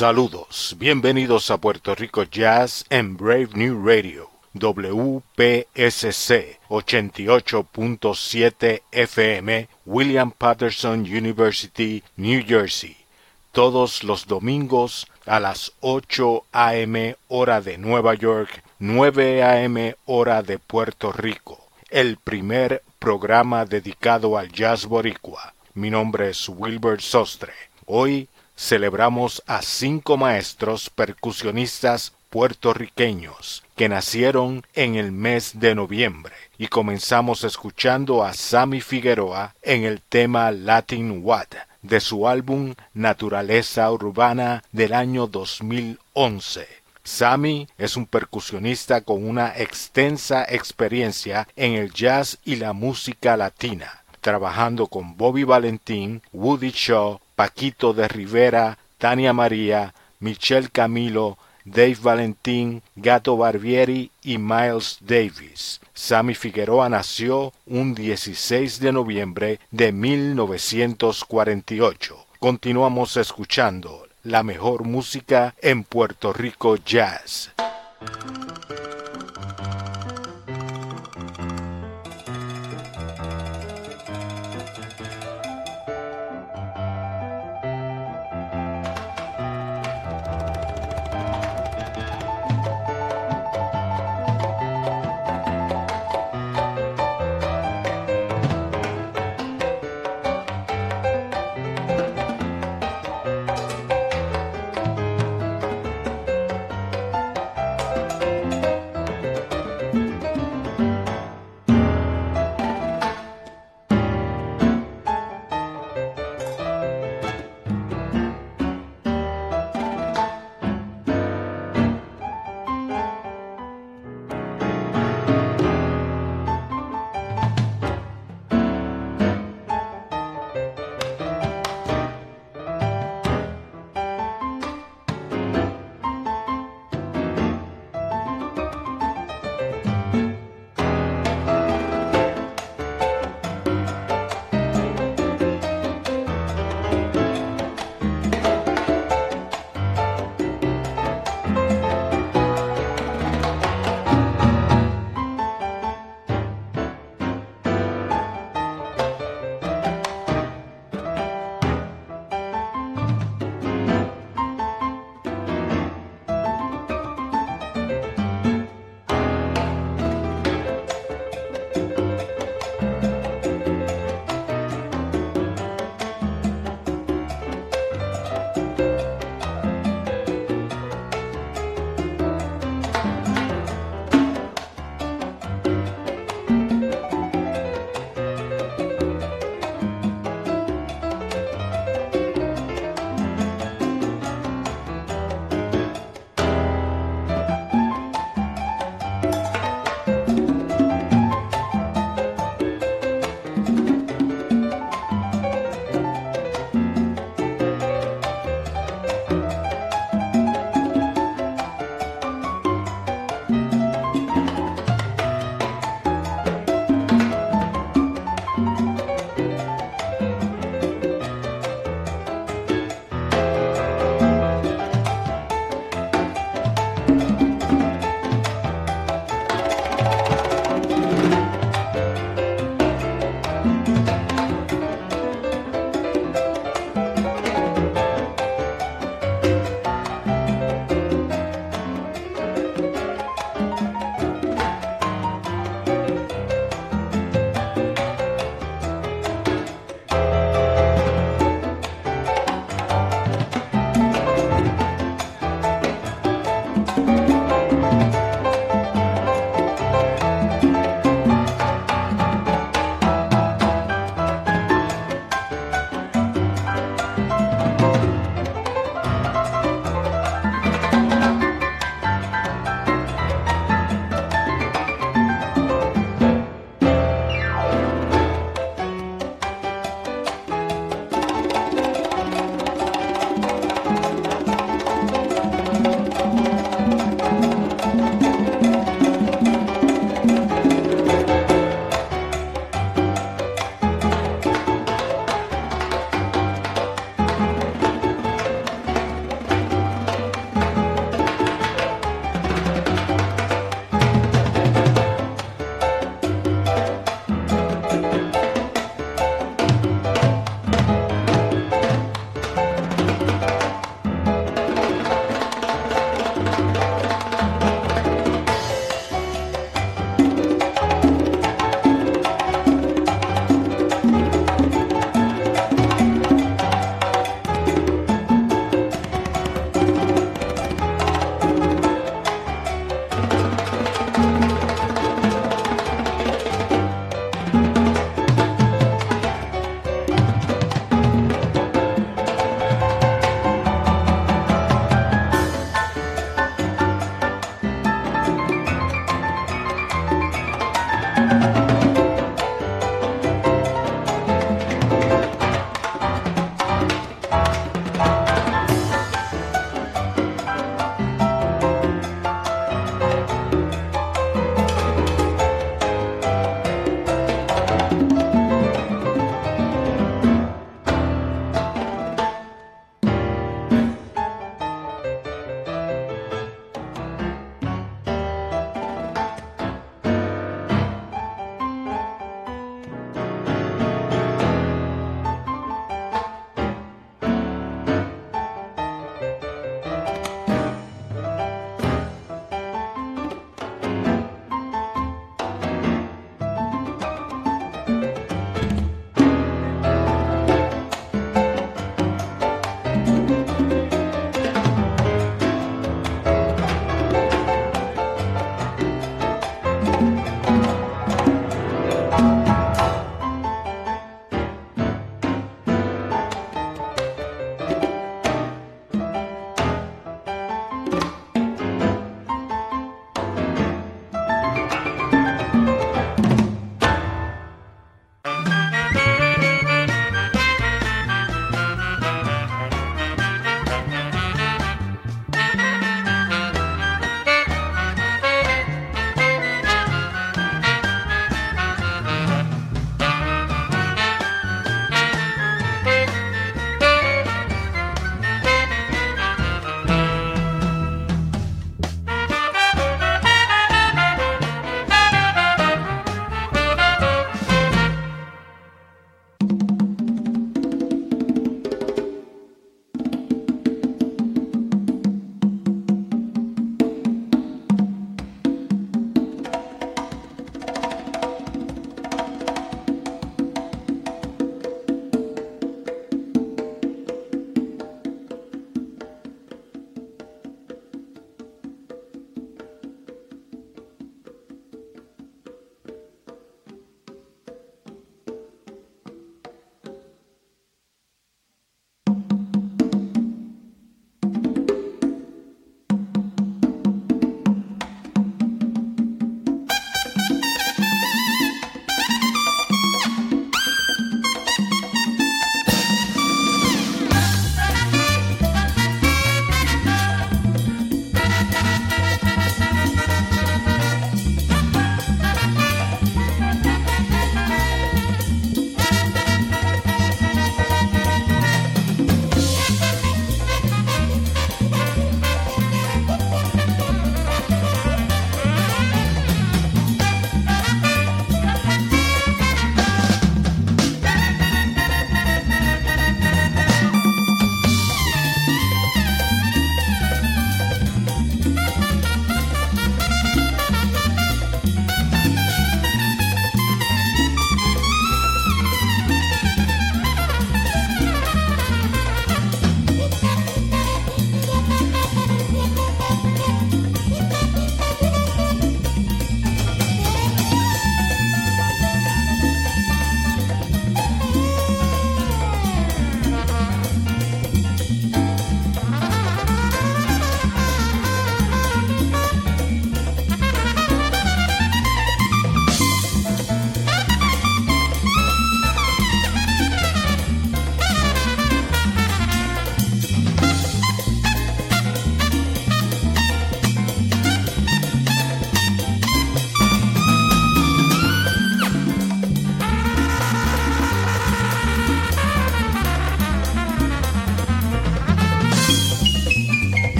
Saludos, bienvenidos a Puerto Rico Jazz en Brave New Radio, WPSC 88.7 FM, William Patterson University, New Jersey, todos los domingos a las 8 a.m. hora de Nueva York, 9 a.m. hora de Puerto Rico, el primer programa dedicado al jazz boricua. Mi nombre es Wilbert Sostre. Hoy celebramos a cinco maestros percusionistas puertorriqueños que nacieron en el mes de noviembre y comenzamos escuchando a Sammy Figueroa en el tema Latin What de su álbum Naturaleza Urbana del año 2011. Sammy es un percusionista con una extensa experiencia en el jazz y la música latina, trabajando con Bobby Valentín, Woody Shaw, Paquito de Rivera, Tania María, Michelle Camilo, Dave Valentín, Gato Barbieri y Miles Davis. Sammy Figueroa nació un 16 de noviembre de 1948. Continuamos escuchando la mejor música en Puerto Rico Jazz.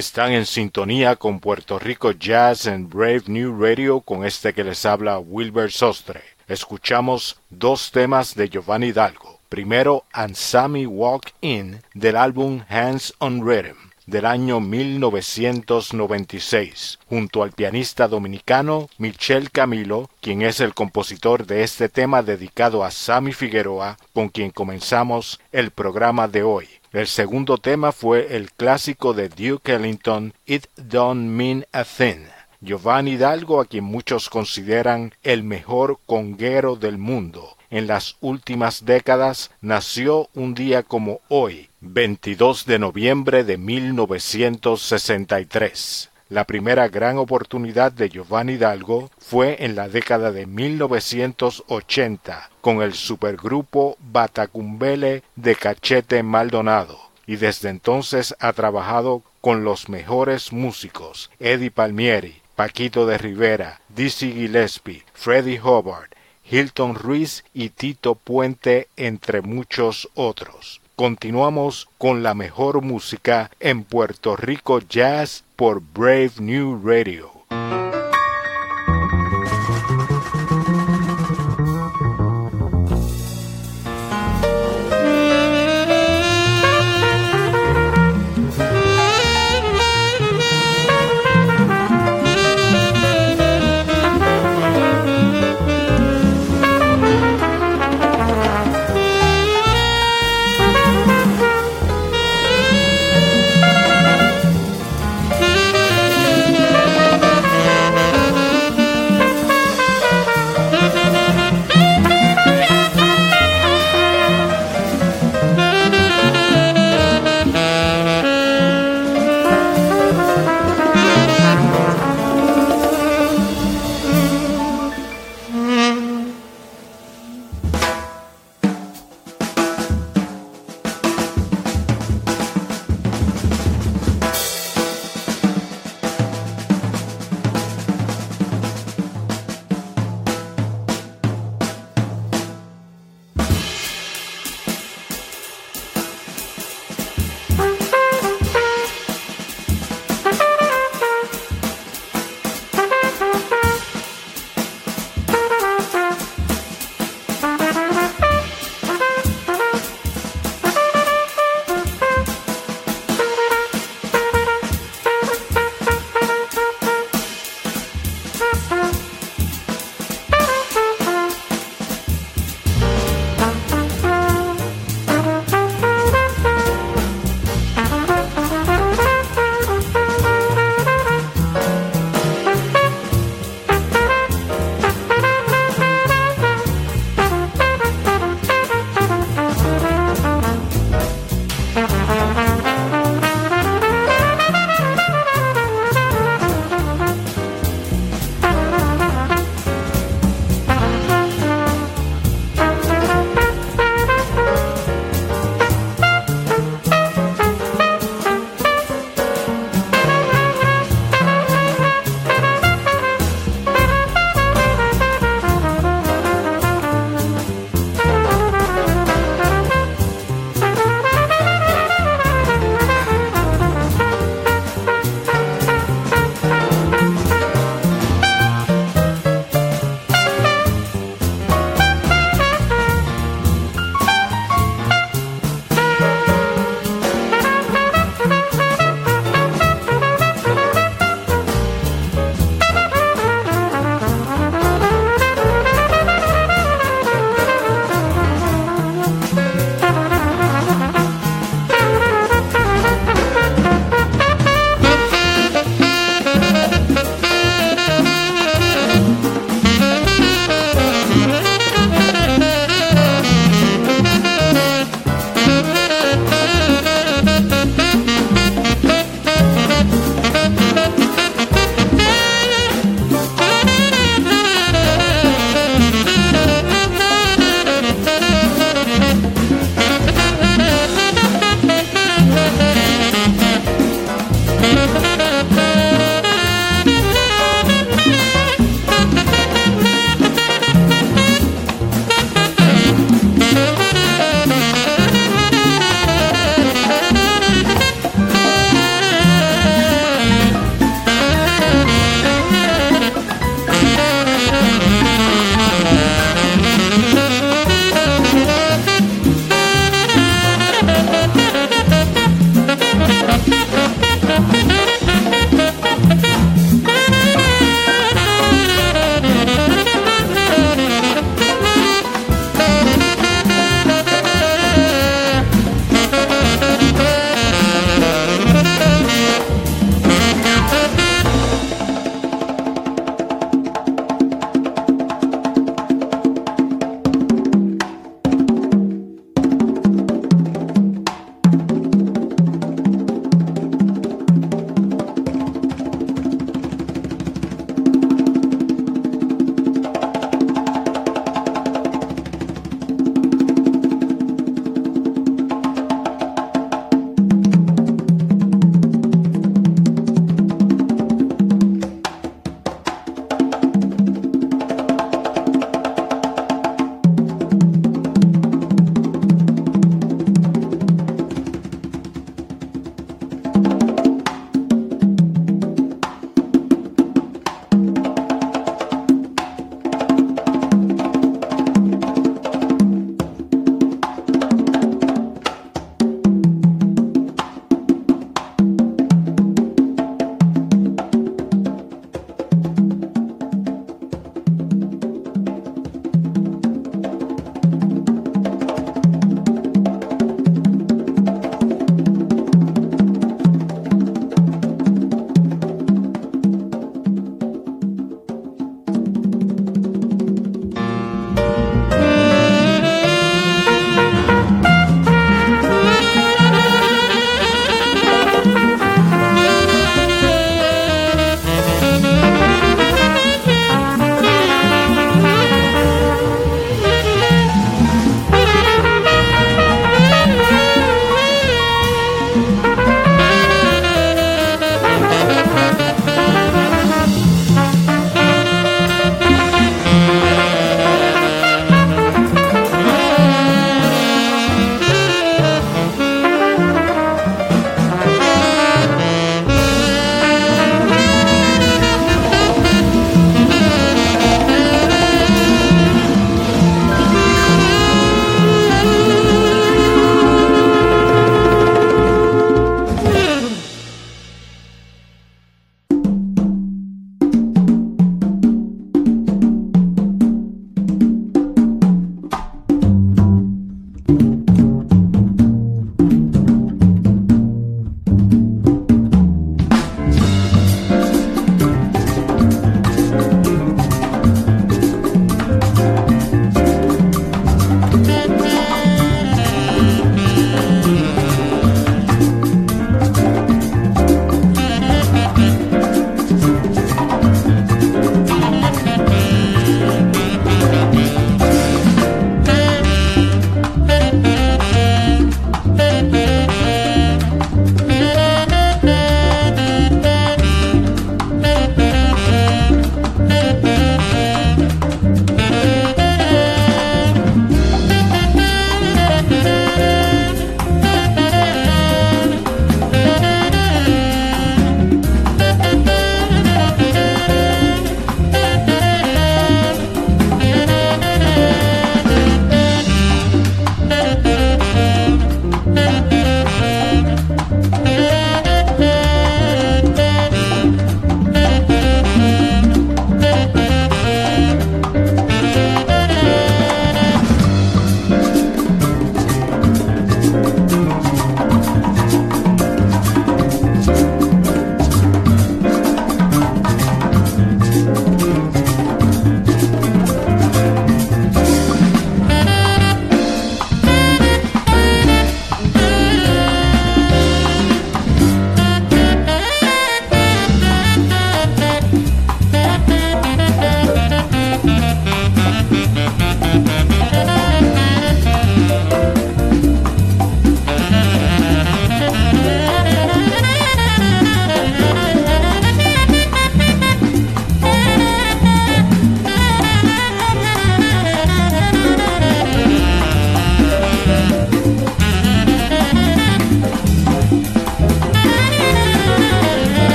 Están en sintonía con Puerto Rico Jazz and Brave New Radio con este que les habla Wilber Sostre. Escuchamos dos temas de Giovanni Hidalgo. Primero, Ansami Walk In del álbum Hands on Rhythm del año 1996, junto al pianista dominicano Michel Camilo, quien es el compositor de este tema dedicado a Sammy Figueroa, con quien comenzamos el programa de hoy. El segundo tema fue el clásico de Duke Ellington, It Don't Mean a Thing. Giovanni Hidalgo, a quien muchos consideran el mejor conguero del mundo, en las últimas décadas, nació un día como hoy, 22 de noviembre de 1963. La primera gran oportunidad de Giovanni Hidalgo fue en la década de 1980 con el supergrupo Batacumbele de Cachete Maldonado y desde entonces ha trabajado con los mejores músicos Eddie Palmieri, Paquito de Rivera, Dizzy Gillespie, Freddie Hubbard, Hilton Ruiz y Tito Puente entre muchos otros. Continuamos con la mejor música en Puerto Rico Jazz por Brave New Radio.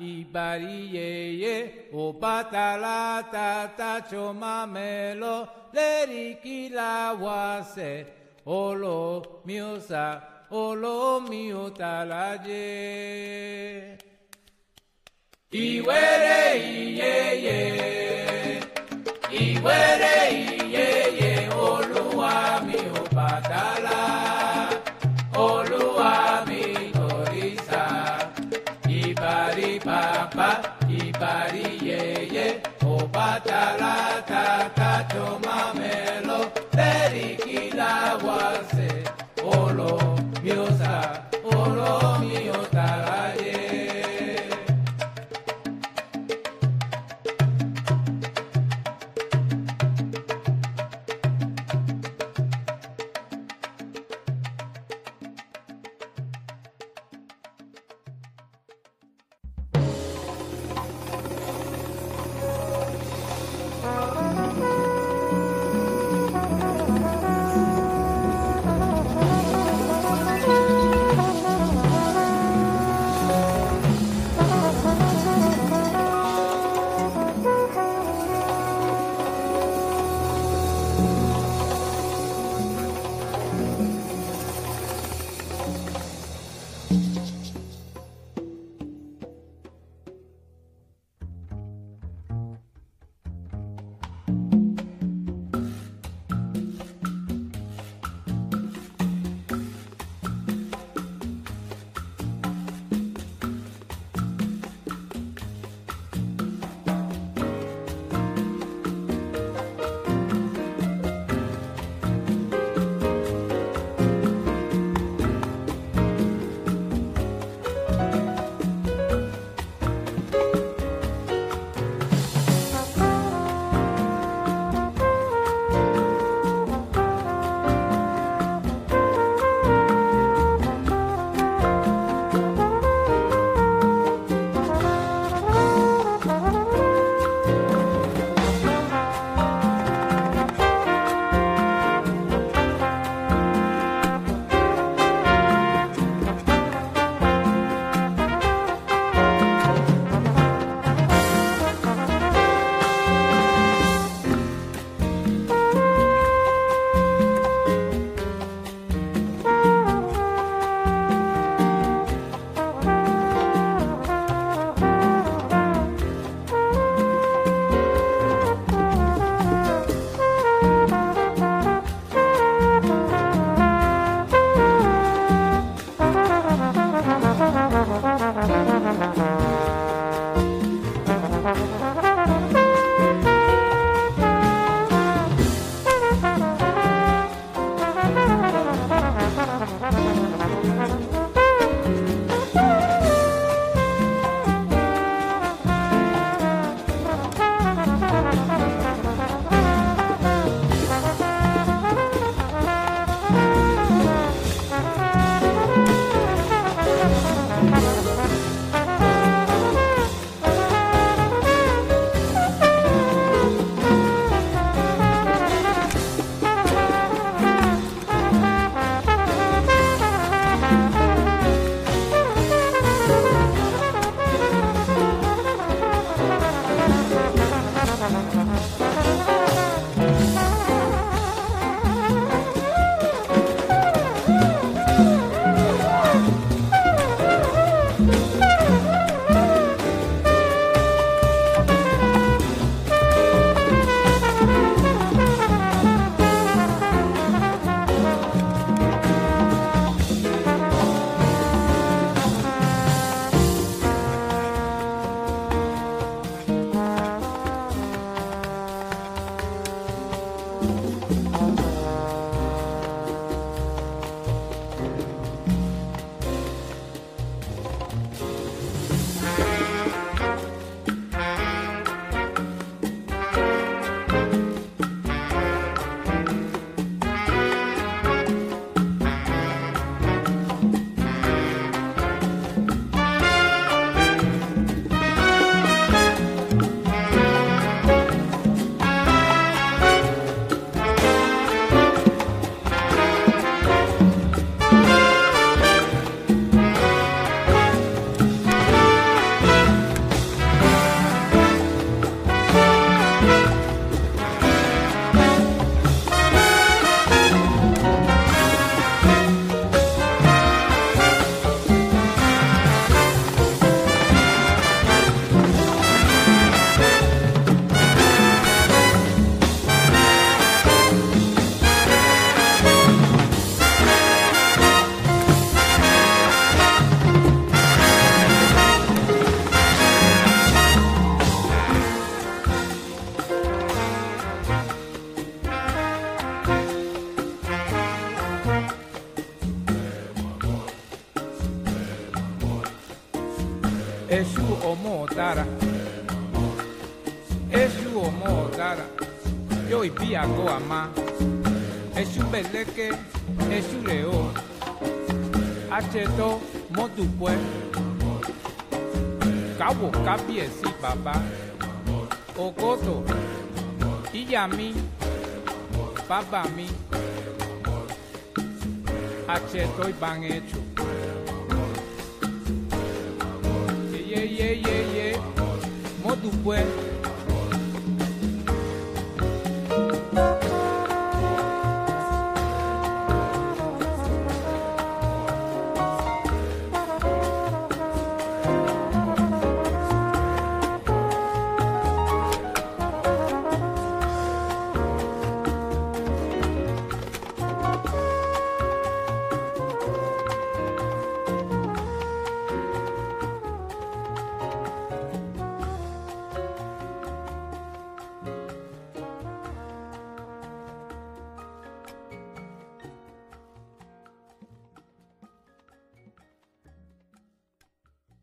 Ibariyeye, Obatala Tata Chomamelo, Lerikilawase, Olo Miusa, Olo Miutalaye. Iwere Iyeye, Iwere Iyeye. Matarata, Tacho Mamelo, Periquilagua,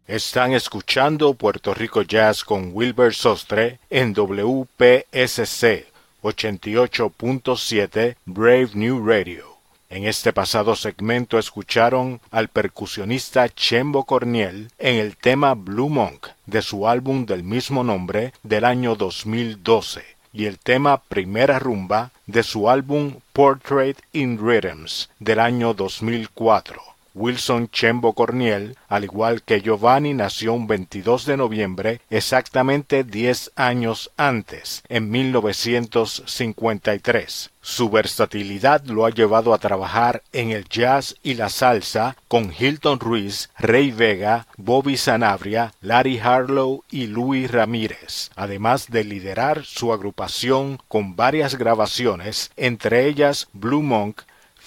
Están escuchando Puerto Rico Jazz con Wilber Sostre en WPSC 88.7 Brave New Radio. En este pasado segmento escucharon al percusionista Chembo Corniel en el tema Blue Monk de su álbum del mismo nombre del año 2012 y el tema Primera Rumba de su álbum Portrait in Rhythms del año 2004. Wilson Chembo Corniel, al igual que Giovanni, nació un 22 de noviembre, exactamente 10 años antes, en 1953. Su versatilidad lo ha llevado a trabajar en el jazz y la salsa con Hilton Ruiz, Rey Vega, Bobby Sanabria, Larry Harlow y Louis Ramírez, además de liderar su agrupación con varias grabaciones, entre ellas Blue Monk,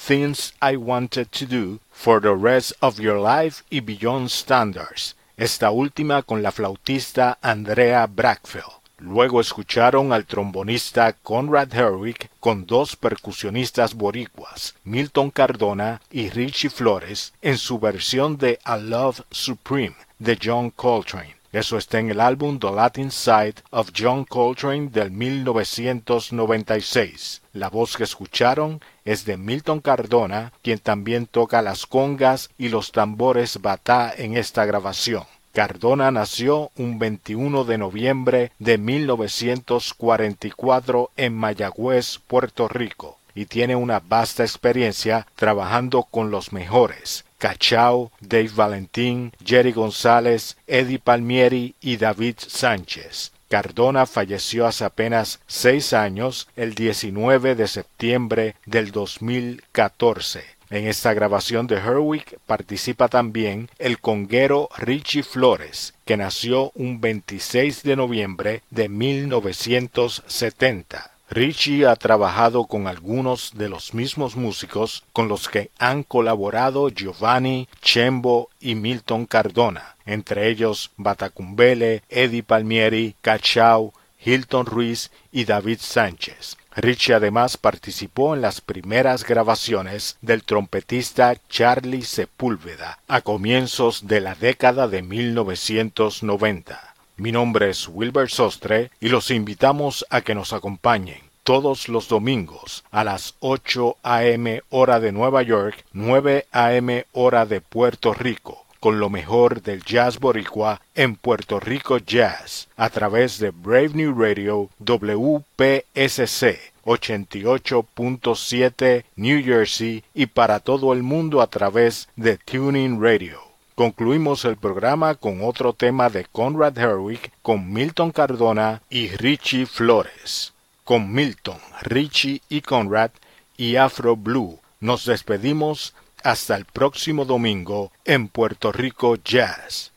Things I Wanted to Do, For the Rest of Your Life y Beyond Standards, esta última con la flautista Andrea Brackfeld. Luego escucharon al trombonista Conrad Herwick con dos percusionistas boricuas, Milton Cardona y Richie Flores, en su versión de A Love Supreme de John Coltrane. Eso está en el álbum The Latin Side of John Coltrane del 1996. La voz que escucharon es de Milton Cardona, quien también toca las congas y los tambores batá en esta grabación. Cardona nació un 21 de noviembre de 1944 en Mayagüez, Puerto Rico, y tiene una vasta experiencia trabajando con los mejores, Cachao, Dave Valentín, Jerry González, Eddie Palmieri y David Sánchez. Cardona falleció hace apenas seis años, el 19 de septiembre del 2014. En esta grabación de Herwick participa también el conguero Richie Flores, que nació un 26 de noviembre de 1970. Richie ha trabajado con algunos de los mismos músicos con los que han colaborado Giovanni, Chembo y Milton Cardona, entre ellos Batacumbele, Eddie Palmieri, Cachao, Hilton Ruiz y David Sánchez. Richie además participó en las primeras grabaciones del trompetista Charlie Sepúlveda a comienzos de la década de 1990. Mi nombre es Wilber Sostre y los invitamos a que nos acompañen todos los domingos a las 8 a.m. hora de Nueva York, 9 a.m. hora de Puerto Rico, con lo mejor del jazz boricua en Puerto Rico Jazz, a través de Brave New Radio WPSC 88.7 New Jersey y para todo el mundo a través de Tuning Radio. Concluimos el programa con otro tema de Conrad Herwick con Milton Cardona y Richie Flores. Con Milton, Richie y Conrad y Afro Blue nos despedimos hasta el próximo domingo en Puerto Rico Jazz.